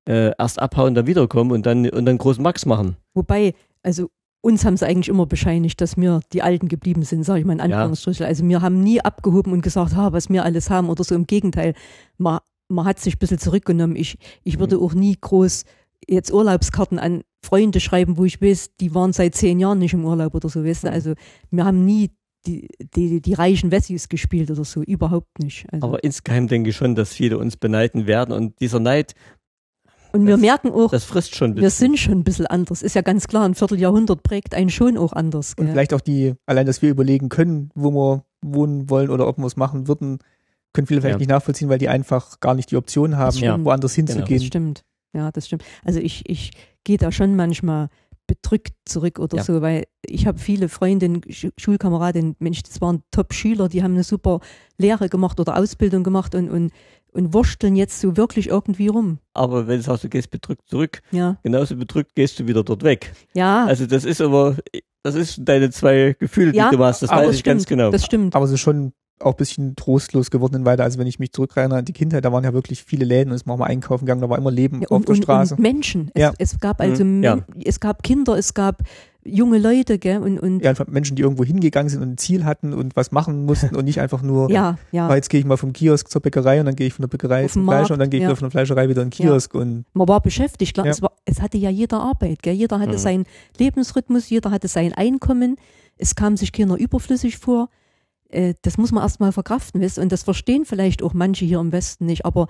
äh, erst abhauen, dann wiederkommen und dann und dann großen Max machen. Wobei, also uns haben sie eigentlich immer bescheinigt, dass wir die Alten geblieben sind, sage ich mal in Anführungsstrichen. Ja. Also wir haben nie abgehoben und gesagt, ha, was wir alles haben oder so. Im Gegenteil, man, man hat sich ein bisschen zurückgenommen. Ich, ich würde mhm. auch nie groß jetzt Urlaubskarten an Freunde schreiben, wo ich weiß, die waren seit zehn Jahren nicht im Urlaub oder so, weißt du? Also wir haben nie die, die, die reichen Wessis gespielt oder so, überhaupt nicht. Also. Aber insgeheim denke ich schon, dass viele uns beneiden werden und dieser Neid. Und wir merken auch, das frisst schon wir sind schon ein bisschen anders. Ist ja ganz klar, ein Vierteljahrhundert prägt einen schon auch anders. Gell? Und vielleicht auch die, allein, dass wir überlegen können, wo wir wohnen wollen oder ob wir es machen würden, können viele vielleicht ja. nicht nachvollziehen, weil die einfach gar nicht die Option haben, woanders hinzugehen. Genau. Das stimmt. Ja, das stimmt. Also ich, ich gehe da schon manchmal bedrückt zurück oder ja. so, weil ich habe viele Freundinnen, Schulkameradinnen, Mensch, das waren Top-Schüler, die haben eine super Lehre gemacht oder Ausbildung gemacht und, und, und wursteln jetzt so wirklich irgendwie rum. Aber wenn du sagst, du gehst bedrückt zurück, ja. genauso bedrückt gehst du wieder dort weg. Ja. Also das ist aber, das ist deine zwei Gefühle, ja, die du hast, das weiß ich stimmt, ganz genau. Das stimmt. Aber es ist schon auch ein bisschen trostlos geworden weiter. Also wenn ich mich zurückerinnere an die Kindheit, da waren ja wirklich viele Läden und es war mal einkaufen gegangen, da war immer Leben Ja, auf und, der und, Straße. und Menschen. Es, Ja. es gab also Mhm. Ja. Es gab Kinder, es gab junge Leute, gell? Und, und ja, einfach Menschen, die irgendwo hingegangen sind und ein Ziel hatten und was machen mussten und nicht einfach nur, ja, ja. ah, jetzt gehe ich mal vom Kiosk zur Bäckerei und dann gehe ich von der Bäckerei Auf zum Fleischer Markt, und dann gehe ich ja. wieder von der Fleischerei wieder in den Ja. Kiosk und Man war beschäftigt, klar. Ja. Es, war, es hatte ja jeder Arbeit, gell? Jeder hatte Mhm. seinen Lebensrhythmus, jeder hatte sein Einkommen. Es kam sich keiner überflüssig vor. Äh, das muss man erstmal verkraften, du? Und das verstehen vielleicht auch manche hier im Westen nicht. Aber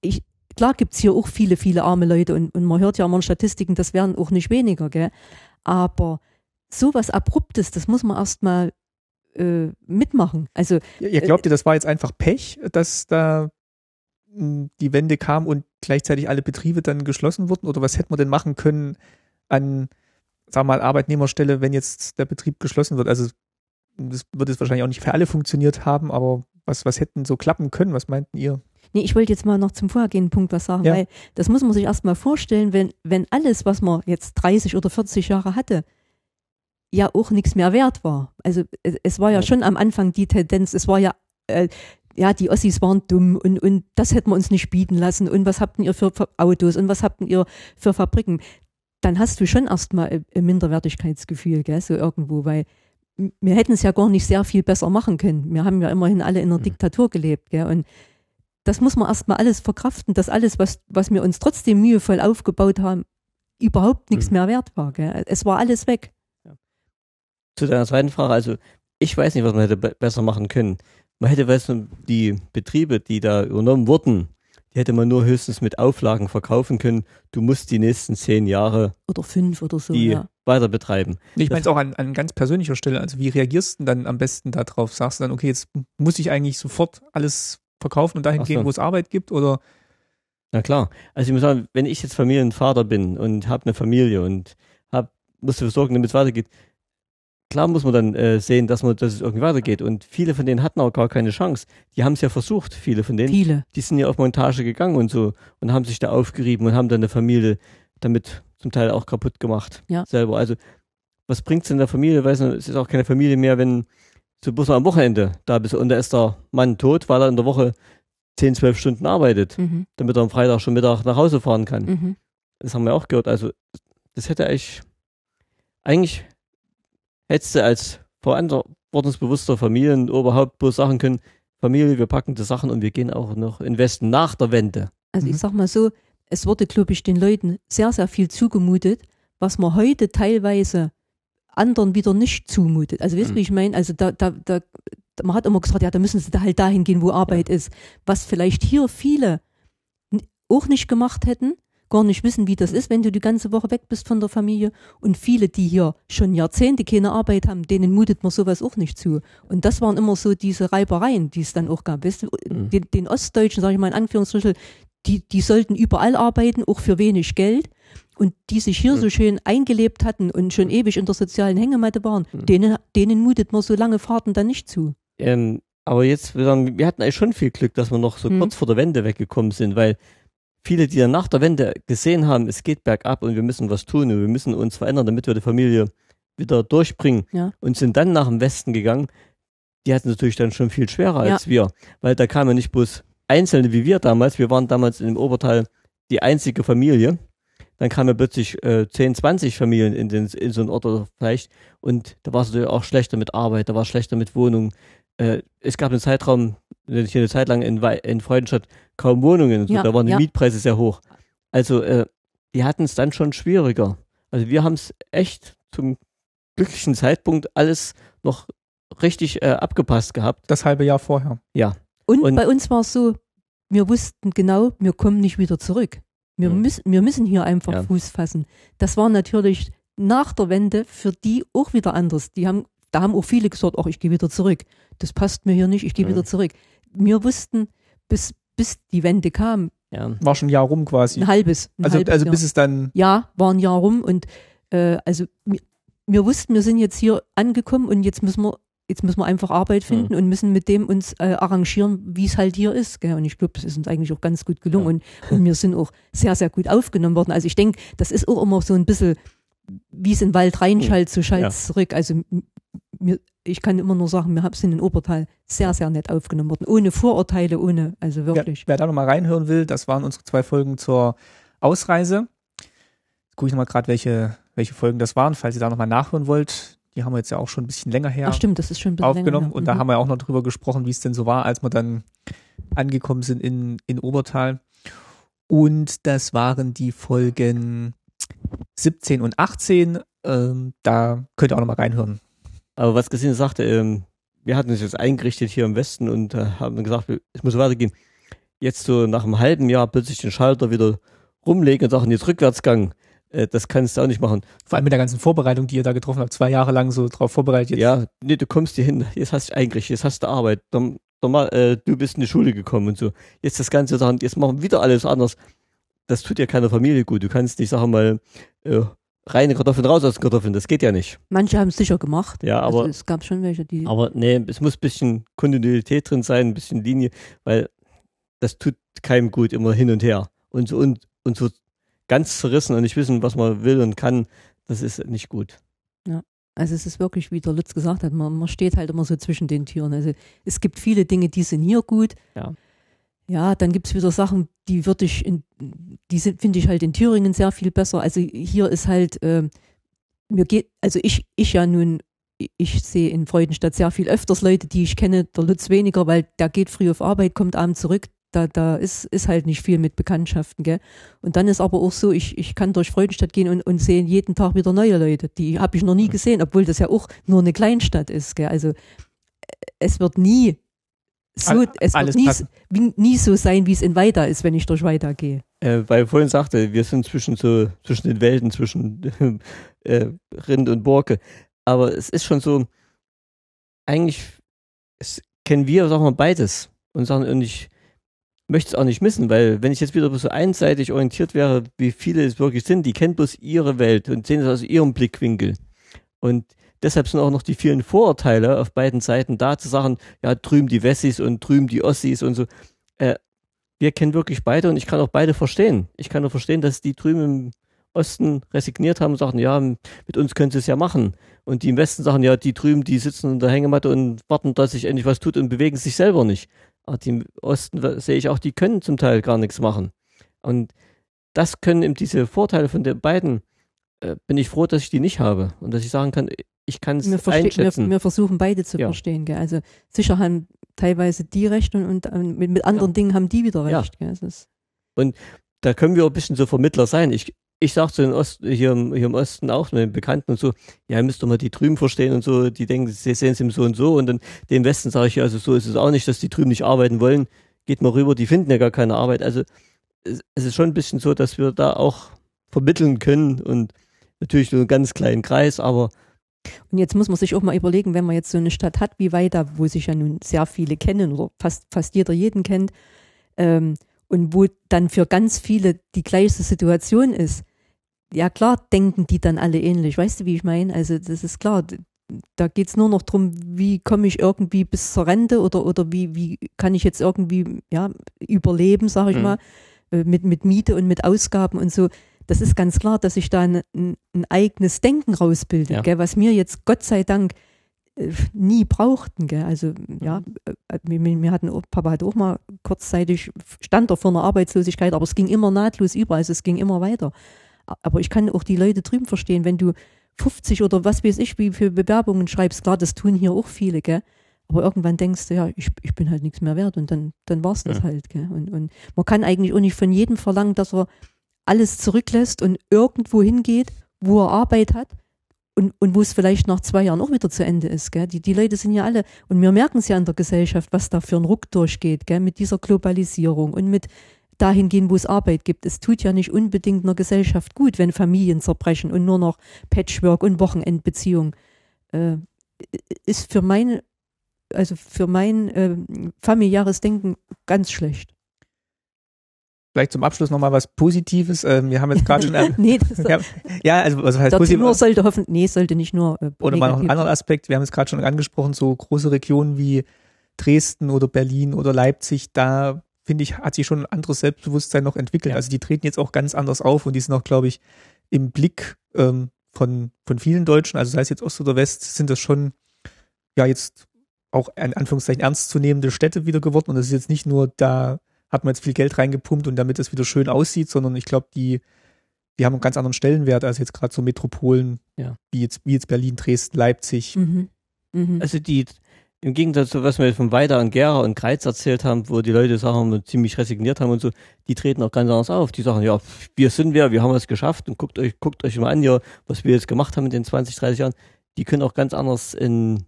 ich, klar gibt's hier auch viele, viele arme Leute und, und man hört ja immer in Statistiken, das werden auch nicht weniger, gell? Aber sowas Abruptes, das muss man erstmal äh, mitmachen. Also ihr glaubt ihr, das war jetzt einfach Pech, dass da mh, die Wende kam und gleichzeitig alle Betriebe dann geschlossen wurden? Oder was hätte man denn machen können an, sag mal, Arbeitnehmerstelle, wenn jetzt der Betrieb geschlossen wird? Also das wird es wahrscheinlich auch nicht für alle funktioniert haben, aber was, was hätten so klappen können? Was meinten ihr? Nee, ich wollte jetzt mal noch zum vorhergehenden Punkt was sagen, Ja. weil das muss man sich erst mal vorstellen, wenn, wenn alles, was man jetzt 30 oder 40 Jahre hatte, ja auch nichts mehr wert war. Also es, war ja Ja. schon am Anfang die Tendenz, es war ja, äh, ja, die Ossis waren dumm und, und das hätten wir uns nicht bieten lassen und was habt ihr für Autos und was habt ihr für Fabriken. Dann hast du schon erstmal ein- ein Minderwertigkeitsgefühl, gell, so irgendwo, weil wir hätten es ja gar nicht sehr viel besser machen können. Wir haben ja immerhin alle in einer Mhm. Diktatur gelebt, gell, und das muss man erstmal alles verkraften, dass alles, was, was wir uns trotzdem mühevoll aufgebaut haben, überhaupt nichts Mhm. mehr wert war. Gell? Es war alles weg. Zu deiner zweiten Frage, also ich weiß nicht, was man hätte be besser machen können. Man hätte, weißt du, die Betriebe, die da übernommen wurden, die hätte man nur höchstens mit Auflagen verkaufen können. Du musst die nächsten zehn Jahre Oder fünf oder so. die ja. Weiter betreiben. Ich meine es auch an, an ganz persönlicher Stelle. Also wie reagierst du dann am besten darauf? Sagst du dann, okay, jetzt muss ich eigentlich sofort alles verkaufen und dahin Ach gehen, so. wo es Arbeit gibt? Oder Na klar. Also ich muss sagen, wenn ich jetzt Familienvater bin und habe eine Familie und hab, muss dafür sorgen, damit es weitergeht, klar muss man dann äh, sehen, dass man, dass es irgendwie weitergeht. Und viele von denen hatten auch gar keine Chance. Die haben es ja versucht, viele von denen. Viele. Die sind ja auf Montage gegangen und so und haben sich da aufgerieben und haben dann eine Familie damit zum Teil auch kaputt gemacht. Ja. Selber. Also was bringt's denn der Familie? Weiß nicht, es ist auch keine Familie mehr, wenn so bloß am Wochenende da bist und da ist der Mann tot, weil er in der Woche 10, 12 Stunden arbeitet, Mhm. damit er am Freitag schon Mittag nach Hause fahren kann. Mhm. Das haben wir auch gehört. Also, das hätte eigentlich, eigentlich hättest du als verantwortungsbewusster Familienoberhaupt bloß sagen können, Familie, wir packen die Sachen und wir gehen auch noch in Westen nach der Wende. Also Mhm. ich sag mal so, es wurde, glaube ich, den Leuten sehr, sehr viel zugemutet, was man heute teilweise anderen wieder nicht zumutet. Also weißt du, Mhm. wie ich meine? Also da, da, da, man hat immer gesagt, ja, da müssen sie da halt dahin gehen, wo Arbeit ist. Was vielleicht hier viele auch nicht gemacht hätten, gar nicht wissen, wie das ist, wenn du die ganze Woche weg bist von der Familie. Und viele, die hier schon Jahrzehnte keine Arbeit haben, denen mutet man sowas auch nicht zu. Und das waren immer so diese Reibereien, die es dann auch gab. Weißt du, Mhm. den, den Ostdeutschen, sage ich mal in Anführungsstrichen, die, die sollten überall arbeiten, auch für wenig Geld. Und die sich hier Mhm. so schön eingelebt hatten und schon ewig in der sozialen Hängematte waren, Mhm. denen, denen mutet man so lange Fahrten dann nicht zu. Ähm, aber jetzt, wir, hatten eigentlich schon viel Glück, dass wir noch so Mhm. kurz vor der Wende weggekommen sind, weil viele, die dann nach der Wende gesehen haben, es geht bergab und wir müssen was tun und wir müssen uns verändern, damit wir die Familie wieder durchbringen Ja. und sind dann nach dem Westen gegangen, die hatten natürlich dann schon viel schwerer Ja. als wir, weil da kamen nicht bloß Einzelne wie wir damals, wir waren damals im Oberteil die einzige Familie, dann kamen plötzlich äh, 10, 20 Familien in, den, in so einen Ort oder vielleicht und da war es natürlich auch schlechter mit Arbeit, da war es schlechter mit Wohnungen. Äh, es gab einen Zeitraum, nicht eine Zeit lang in, in Freudenstadt kaum Wohnungen, und so, Ja, da waren die ja. Mietpreise sehr hoch. Also äh, die hatten es dann schon schwieriger. Also wir haben es echt zum glücklichen Zeitpunkt alles noch richtig äh, abgepasst gehabt. das halbe Jahr vorher? Und, Und- bei uns war es so, wir wussten genau, wir kommen nicht wieder zurück. Wir, Mhm. müssen, wir müssen hier einfach Ja. Fuß fassen. Das war natürlich nach der Wende für die auch wieder anders. Die haben, da haben auch viele gesagt, ach, ich gehe wieder zurück. Das passt mir hier nicht, ich gehe Mhm. wieder zurück. Wir wussten, bis, bis die Wende kam, Ja. War schon ein Jahr rum quasi. ein halbes. Ein Also, halbes also Jahr. bis es dann, ja, war ein Jahr rum und äh, also wir, wir wussten, wir sind jetzt hier angekommen und jetzt müssen wir jetzt müssen wir einfach Arbeit finden und müssen mit dem uns äh, arrangieren, wie es halt hier ist. Gell? Und ich glaube, das ist uns eigentlich auch ganz gut gelungen Ja. und, und wir sind auch sehr, sehr gut aufgenommen worden. Also ich denke, das ist auch immer so ein bisschen, wie es in den Wald reinschallt, so schallt Ja. es zurück. Also mir, ich kann immer nur sagen, wir haben- sind in Obertal sehr, sehr nett aufgenommen worden. Ohne Vorurteile, ohne, also Wer, wirklich. wer da nochmal reinhören will, das waren unsere zwei Folgen zur Ausreise. Jetzt gucke ich nochmal gerade, welche, welche Folgen das waren, falls ihr da nochmal nachhören wollt. Die haben wir jetzt ja auch schon ein bisschen länger her Ach stimmt, das ist schon ein bisschen aufgenommen. länger. Und da Mhm. haben wir auch noch drüber gesprochen, wie es denn so war, als wir dann angekommen sind in, in Obertal. Und das waren die Folgen 17 und 18. Ähm, da könnt ihr auch nochmal reinhören. Aber was Christine sagte, ähm, wir hatten uns jetzt eingerichtet hier im Westen und äh, haben gesagt, es muss weitergehen. Jetzt so nach einem halben Jahr plötzlich den Schalter wieder rumlegen und sagen, jetzt Rückwärtsgang. Äh, das kannst du auch nicht machen. Vor allem mit der ganzen Vorbereitung, die ihr da getroffen habt, zwei Jahre lang so drauf vorbereitet. Jetzt Ja, nee, du kommst hier hin, jetzt hast du eingerichtet, jetzt hast du Arbeit. Dann, dann mal, äh, du bist in die Schule gekommen und so. Jetzt das Ganze sagen, jetzt machen wir wieder alles anders. Das tut ja keiner Familie gut. Du kannst nicht, sagen wir mal, äh, reine Kartoffeln raus aus den Kartoffeln. Das geht ja nicht. Manche haben es sicher gemacht. Ja, aber also es gab schon welche, die. Aber nee, es muss ein bisschen Kontinuität drin sein, ein bisschen Linie, weil das tut keinem gut, immer hin und her. Und so, und, und so ganz zerrissen und nicht wissen, was man will und kann, das ist nicht gut. Also es ist wirklich, wie der Lutz gesagt hat, man, man steht halt immer so zwischen den Türen. Also es gibt viele Dinge, die sind hier gut. Ja. Ja, dann gibt es wieder Sachen, die würde ich in, die sind, finde ich halt in Thüringen sehr viel besser. Also hier ist halt, ähm, mir geht, also ich, ich ja nun, ich sehe in Freudenstadt sehr viel öfters Leute, die ich kenne, der Lutz weniger, weil der geht früh auf Arbeit, kommt abends zurück. Da, da ist, ist halt nicht viel mit Bekanntschaften, gell? Und dann ist aber auch so, ich, ich kann durch Freudenstadt gehen und, und sehe jeden Tag wieder neue Leute. Die habe ich noch nie gesehen, obwohl das ja auch nur eine Kleinstadt ist, gell? Also es wird nie so, es alles wird nie, nie so sein, wie es in Weida ist, wenn ich durch Weida gehe. Äh, weil ich vorhin sagte, wir sind zwischen so, zwischen den Welten, zwischen äh, Rind und Borke. Aber es ist schon so, eigentlich es, kennen wir, sagen wir, beides. Und sagen, und ich möchte es auch nicht missen, weil wenn ich jetzt wieder so einseitig orientiert wäre, wie viele es wirklich sind, die kennen bloß ihre Welt und sehen es aus ihrem Blickwinkel. Und deshalb sind auch noch die vielen Vorurteile auf beiden Seiten da, zu sagen, ja, drüben die Wessis und drüben die Ossis und so. Äh, wir kennen wirklich beide und ich kann auch beide verstehen. Ich kann auch verstehen, dass die drüben im Osten resigniert haben und sagen, ja, mit uns können sie es ja machen. Und die im Westen sagen, ja, die drüben, die sitzen in der Hängematte und warten, dass sich endlich was tut und bewegen sich selber nicht. Aber die im Osten sehe ich auch, die können zum Teil gar nichts machen. Und das können eben diese Vorteile von den beiden, äh, bin ich froh, dass ich die nicht habe. Und dass ich sagen kann, ich kann es verste- wir, einschätzen. wir versuchen beide zu Ja. verstehen, gell? Also sicher haben teilweise die recht und, und mit, mit anderen Ja. Dingen haben die wieder Ja. recht. Gell? Es ist, da können wir auch ein bisschen so Vermittler sein. Ich, ich sage zu den Ost, hier, im, hier im Osten auch mit den Bekannten und so, ja, ihr müsst doch mal die drüben verstehen und so, die denken, sie sehen es im so und so und dann dem Westen sage ich, ja, also so ist es auch nicht, dass die drüben nicht arbeiten wollen. Geht mal rüber, die finden ja gar keine Arbeit. Also es, es ist schon ein bisschen so, dass wir da auch vermitteln können und natürlich nur einen ganz kleinen Kreis, aber und jetzt muss man sich auch mal überlegen, wenn man jetzt so eine Stadt hat wie Weida, wo sich ja nun sehr viele kennen oder fast, fast jeder jeden kennt, ähm, und wo dann für ganz viele die gleiche Situation ist, ja klar denken die dann alle ähnlich. Weißt du, wie ich meine? Also das ist klar, da geht's nur noch drum, wie komme ich irgendwie bis zur Rente oder, oder wie, wie kann ich jetzt irgendwie ja, überleben, sage ich Mhm. mal, äh, mit, mit Miete und mit Ausgaben und so. Das ist ganz klar, dass ich da ein, ein, ein eigenes Denken rausbilde, Ja. gell, was mir jetzt Gott sei Dank äh, nie brauchten. Gell. Also ja, äh, wir, wir hatten, Papa hatte auch mal kurzzeitig, stand er vor einer Arbeitslosigkeit, aber es ging immer nahtlos über, also es ging immer weiter. Aber ich kann auch die Leute drüben verstehen, wenn du 50 oder was weiß ich, wie für Bewerbungen schreibst, klar, das tun hier auch viele, gell. Aber irgendwann denkst du, ja, ich, ich bin halt nichts mehr wert und dann, dann war es das Ja. halt. Gell? Und, und man kann eigentlich auch nicht von jedem verlangen, dass er alles zurücklässt und irgendwo hingeht, wo er Arbeit hat und, und wo es vielleicht nach zwei Jahren auch wieder zu Ende ist. Gell? Die, die Leute sind ja alle, und wir merken es ja in der Gesellschaft, was da für ein Ruck durchgeht, gell? mit dieser Globalisierung und mit dahin gehen, wo es Arbeit gibt. Es tut ja nicht unbedingt einer Gesellschaft gut, wenn Familien zerbrechen und nur noch Patchwork und Wochenendbeziehung. Äh, ist für meine, also für mein äh, familiäres Denken ganz schlecht. Vielleicht zum Abschluss nochmal was Positives. Ähm, wir haben jetzt gerade schon, nee, das, ja, ja, also was heißt positiv? Tenor sollte hoffen, nee, sollte nicht nur äh, Oder mal noch einen anderen Aspekt. Wir haben es gerade schon angesprochen, so große Regionen wie Dresden oder Berlin oder Leipzig, da finde ich, hat sich schon ein anderes Selbstbewusstsein noch entwickelt. Ja. Also die treten jetzt auch ganz anders auf und die sind auch, glaube ich, im Blick ähm, von, von vielen Deutschen, also sei es jetzt Ost oder West, sind das schon ja jetzt auch in Anführungszeichen ernstzunehmende Städte wieder geworden. Und das ist jetzt nicht nur, da hat man jetzt viel Geld reingepumpt und damit es wieder schön aussieht, sondern ich glaube, die, die haben einen ganz anderen Stellenwert als jetzt gerade so Metropolen, Ja. wie, jetzt, wie jetzt Berlin, Dresden, Leipzig. Mhm. Mhm. Also die, im Gegensatz zu was wir von Weida und Gera und Greiz erzählt haben, wo die Leute sagen, ziemlich resigniert haben und so, die treten auch ganz anders auf. Die sagen, ja, wir sind wer, wir haben es geschafft und guckt euch, guckt euch mal an, ja, was wir jetzt gemacht haben in den 20, 30 Jahren. Die können auch ganz anders in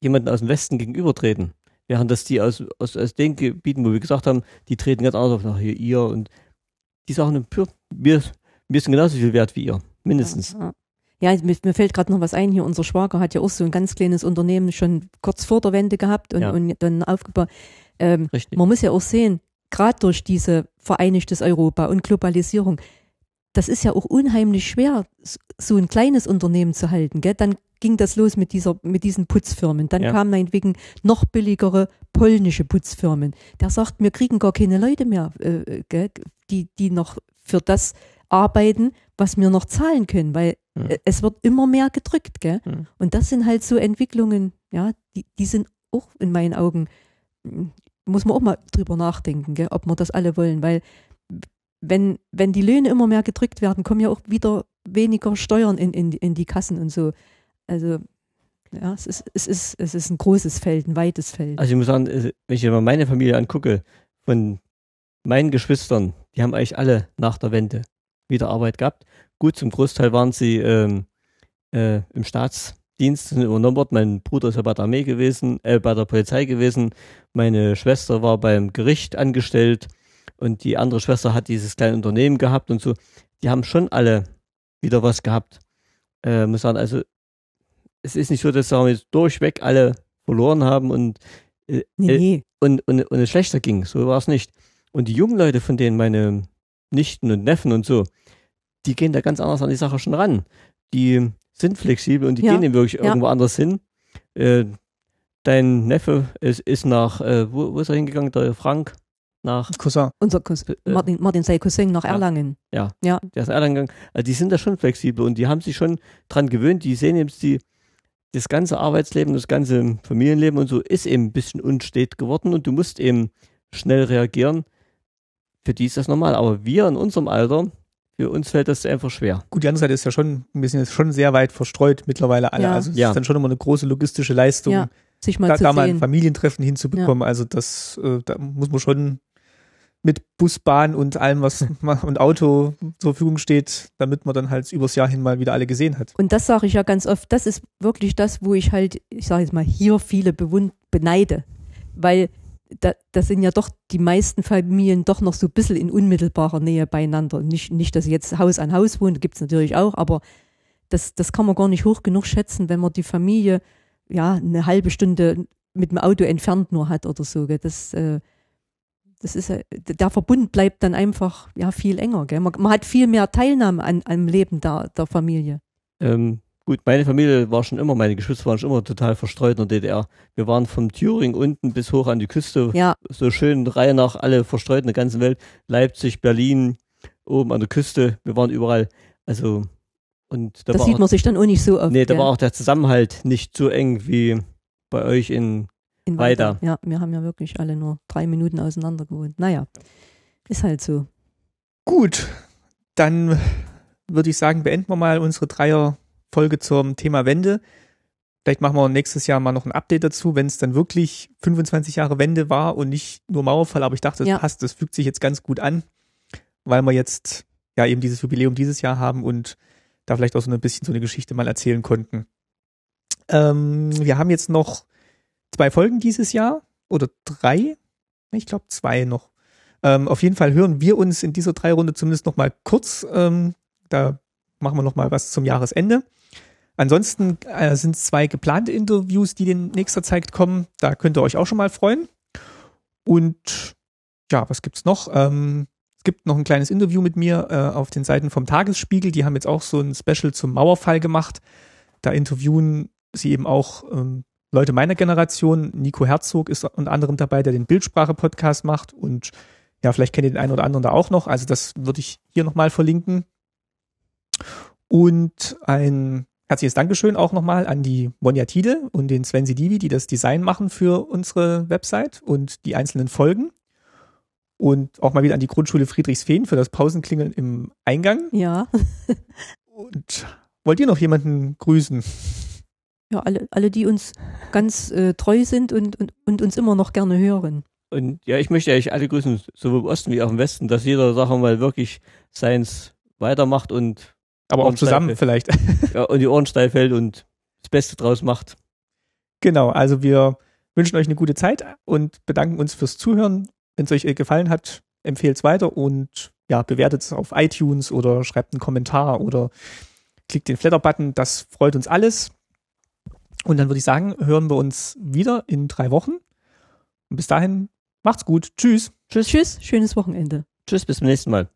jemanden aus dem Westen gegenübertreten. Während das die aus, aus, aus den Gebieten, wo wir gesagt haben, die treten ganz anders auf, nach hier, ihr und die sagen, wir, wir sind genauso viel wert wie ihr. Mindestens. Ja, mir, mir fällt gerade noch was ein hier. Unser Schwager hat ja auch so ein ganz kleines Unternehmen schon kurz vor der Wende gehabt und, Ja. und dann aufgebaut. Ähm, Richtig. man muss ja auch sehen, gerade durch diese vereinigtes Europa und Globalisierung, das ist ja auch unheimlich schwer, so ein kleines Unternehmen zu halten. Gell? Dann ging das los mit, dieser, mit diesen Putzfirmen. Dann Ja. kamen meinetwegen noch billigere polnische Putzfirmen. Der sagt, wir kriegen gar keine Leute mehr, äh, gell? Die, die noch für das arbeiten, was wir noch zahlen können, weil Hm. äh, es wird immer mehr gedrückt. Gell? Hm. Und das sind halt so Entwicklungen, ja, die, die sind auch in meinen Augen, mm, muss man auch mal drüber nachdenken, gell, ob wir das alle wollen, weil wenn, wenn die Löhne immer mehr gedrückt werden, kommen ja auch wieder weniger Steuern in, in, in die Kassen und so. Also, ja, es ist, es, ist, es ist ein großes Feld, ein weites Feld. Also ich muss sagen, äh, wenn ich mir mal meine Familie angucke, von meinen Geschwistern, die haben eigentlich alle nach der Wende wieder Arbeit gehabt. Gut, zum Großteil waren sie ähm, äh, im Staatsdienst, sind übernommen worden. Mein Bruder ist ja bei der Armee gewesen, äh, bei der Polizei gewesen. Meine Schwester war beim Gericht angestellt und die andere Schwester hat dieses kleine Unternehmen gehabt und so. Die haben schon alle wieder was gehabt. Äh, muss sagen, also es ist nicht so, dass wir, jetzt durchweg alle verloren haben und äh, äh, nee. und, und, und es schlechter ging. So war es nicht. Und die jungen Leute, von denen meine Nichten und Neffen und so, die gehen da ganz anders an die Sache schon ran. Die sind flexibel und die Ja, gehen eben wirklich ja. irgendwo anders hin. Äh, dein Neffe ist, ist nach, äh, wo, wo ist er hingegangen? Der Frank? Nach, Cousin. Unser Cousin, äh, Martin, Martin sei Cousin nach ja. Erlangen. der ist Erlangen gegangen. Also die sind da schon flexibel und die haben sich schon dran gewöhnt. Die sehen jetzt die, das ganze Arbeitsleben, das ganze Familienleben und so ist eben ein bisschen unstet geworden und du musst eben schnell reagieren. Für die ist das normal. Aber wir in unserem Alter, für uns fällt das einfach schwer. Gut, die andere Seite ist ja schon, wir sind jetzt schon sehr weit verstreut mittlerweile alle. Ja. Also es Ja. ist dann schon immer eine große logistische Leistung, Ja, sich mal da, zu da mal ein sehen. Familientreffen hinzubekommen. Also das, äh, da muss man schon mit Bus, Bahn und allem, was und Auto zur Verfügung steht, damit man dann halt übers Jahr hin mal wieder alle gesehen hat. Und das sage ich ja ganz oft, das ist wirklich das, wo ich halt, ich sage jetzt mal, hier viele bewund beneide. Weil da, da sind ja doch die meisten Familien doch noch so ein bisschen in unmittelbarer Nähe beieinander. Nicht, nicht dass sie jetzt Haus an Haus wohnen, gibt es natürlich auch, aber das, das kann man gar nicht hoch genug schätzen, wenn man die Familie ja eine halbe Stunde mit dem Auto entfernt nur hat oder so. Gell. Das, äh, das ist, äh, der Verbund bleibt dann einfach ja viel enger. Gell. Man, man hat viel mehr Teilnahme an, am Leben der, der Familie. Ähm, gut, meine Familie war schon immer, meine Geschwister waren schon immer total verstreut in der DDR. Wir waren vom Thüringen unten bis hoch an die Küste, Ja, so schön Reihe nach, alle verstreut in der ganzen Welt. Leipzig, Berlin, oben an der Küste, wir waren überall. Also, und da das war sieht auch, man sich dann auch nicht so oft. nee, da gell, war auch der Zusammenhalt nicht so eng wie bei euch in, in weiter. Ja, wir haben ja wirklich alle nur drei Minuten auseinander gewohnt. Naja, ist halt so. Gut, dann würde ich sagen, beenden wir mal unsere Dreier-Folge zum Thema Wende. Vielleicht machen wir nächstes Jahr mal noch ein Update dazu, wenn es dann wirklich 25 Jahre Wende war und nicht nur Mauerfall. Aber ich dachte, das Ja. passt, das fügt sich jetzt ganz gut an, weil wir jetzt ja eben dieses Jubiläum dieses Jahr haben und da vielleicht auch so ein bisschen so eine Geschichte mal erzählen konnten. Ähm, wir haben jetzt noch zwei Folgen dieses Jahr oder drei. Ich glaube zwei noch. Ähm, auf jeden Fall hören wir uns in dieser Dreirunde zumindest noch mal kurz. Ähm, da machen wir noch mal was zum Jahresende. Ansonsten äh, sind zwei geplante Interviews, die in nächster Zeit kommen. Da könnt ihr euch auch schon mal freuen. Und ja, was gibt's noch? Ähm, es gibt noch ein kleines Interview mit mir äh, auf den Seiten vom Tagesspiegel. Die haben jetzt auch so ein Special zum Mauerfall gemacht. Da interviewen sie eben auch ähm, Leute meiner Generation. Nico Herzog ist unter anderem dabei, der den Bildsprache-Podcast macht. Und ja, vielleicht kennt ihr den einen oder anderen da auch noch. Also das würde ich hier nochmal verlinken. Und ein herzliches Dankeschön auch nochmal an die Monja Tide und den Sven Sidivi, die das Design machen für unsere Website und die einzelnen Folgen. Und auch mal wieder an die Grundschule Friedrichsfehn für das Pausenklingeln im Eingang. Ja. und wollt ihr noch jemanden grüßen? Ja, alle, alle die uns ganz äh, treu sind und, und, und uns immer noch gerne hören. Und ja, ich möchte eigentlich alle grüßen, sowohl im Osten wie auch im Westen, dass jeder Sache mal wirklich seins weitermacht und aber auch zusammen vielleicht. Ja, und die Ohren steil fällt und das Beste draus macht. Genau, also wir wünschen euch eine gute Zeit und bedanken uns fürs Zuhören. Wenn es euch gefallen hat, empfehlt es weiter und ja, bewertet es auf iTunes oder schreibt einen Kommentar oder klickt den Flatter-Button. Das freut uns alles. Und dann würde ich sagen, hören wir uns wieder in drei Wochen. Und bis dahin, macht's gut. Tschüss. Tschüss. Tschüss. Schönes Wochenende. Tschüss, bis zum nächsten Mal.